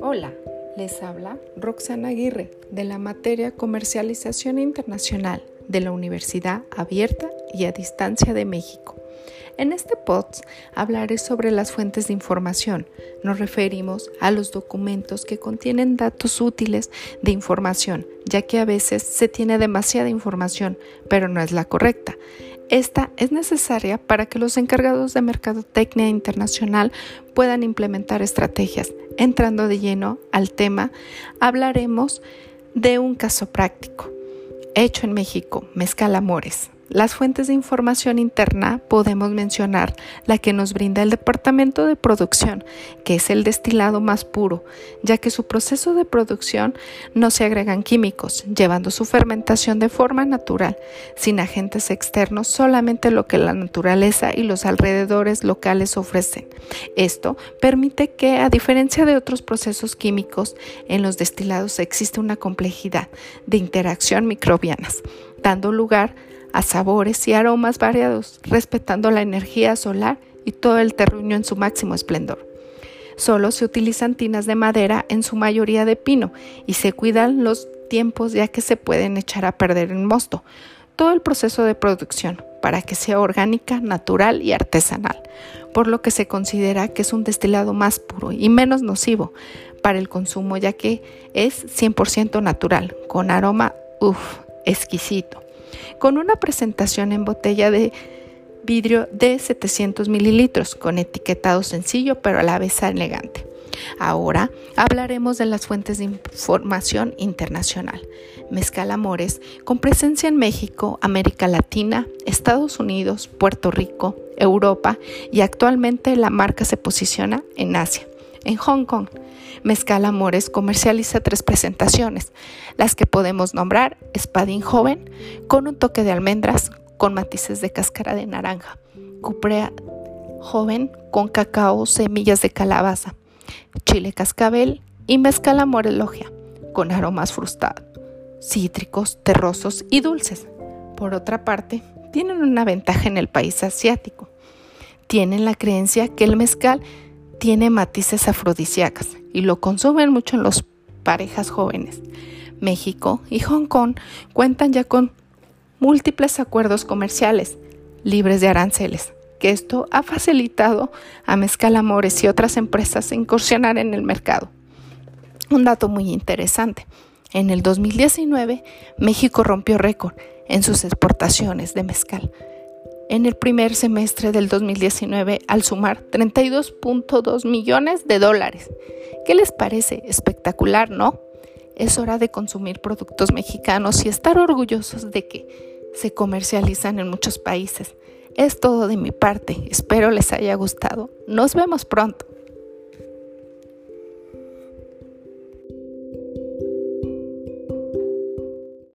Hola, les habla Roxana Aguirre de la materia Comercialización Internacional de la Universidad Abierta y a Distancia de México. En este POTS hablaré sobre las fuentes de información. Nos referimos a los documentos que contienen datos útiles de información, ya que a veces se tiene demasiada información, pero no es la correcta. Esta es necesaria para que los encargados de mercadotecnia internacional puedan implementar estrategias. Entrando de lleno al tema, hablaremos de un caso práctico. Hecho en México, Mezcal Amores. Las fuentes de información interna podemos mencionar la que nos brinda el departamento de producción, que es el destilado más puro, ya que su proceso de producción no se agregan químicos, llevando su fermentación de forma natural, sin agentes externos, solamente lo que la naturaleza y los alrededores locales ofrecen. Esto permite que, a diferencia de otros procesos químicos, en los destilados existe una complejidad de interacción microbianas, dando lugar a sabores y aromas variados, respetando la energía solar y todo el terruño en su máximo esplendor. Solo se utilizan tinas de madera, en su mayoría de pino, y se cuidan los tiempos ya que se pueden echar a perder en mosto. Todo el proceso de producción para que sea orgánica, natural y artesanal, por lo que se considera que es un destilado más puro y menos nocivo para el consumo ya que es 100% natural, con aroma, uff, exquisito con una presentación en botella de vidrio de 700 mililitros, con etiquetado sencillo pero a la vez elegante. Ahora hablaremos de las fuentes de información internacional. Mezcal Amores, con presencia en México, América Latina, Estados Unidos, Puerto Rico, Europa y actualmente la marca se posiciona en Asia en Hong Kong. Mezcal Amores comercializa tres presentaciones, las que podemos nombrar Espadín Joven, con un toque de almendras, con matices de cáscara de naranja, Cuprea Joven, con cacao, semillas de calabaza, Chile Cascabel y Mezcal Amores Logia, con aromas frustrados, cítricos, terrosos y dulces. Por otra parte, tienen una ventaja en el país asiático. Tienen la creencia que el mezcal tiene matices afrodisíacas y lo consumen mucho en las parejas jóvenes. México y Hong Kong cuentan ya con múltiples acuerdos comerciales libres de aranceles, que esto ha facilitado a Mezcal Amores y otras empresas incursionar en el mercado. Un dato muy interesante. En el 2019, México rompió récord en sus exportaciones de mezcal en el primer semestre del 2019 al sumar 32.2 millones de dólares. ¿Qué les parece? Espectacular, ¿no? Es hora de consumir productos mexicanos y estar orgullosos de que se comercializan en muchos países. Es todo de mi parte. Espero les haya gustado. Nos vemos pronto.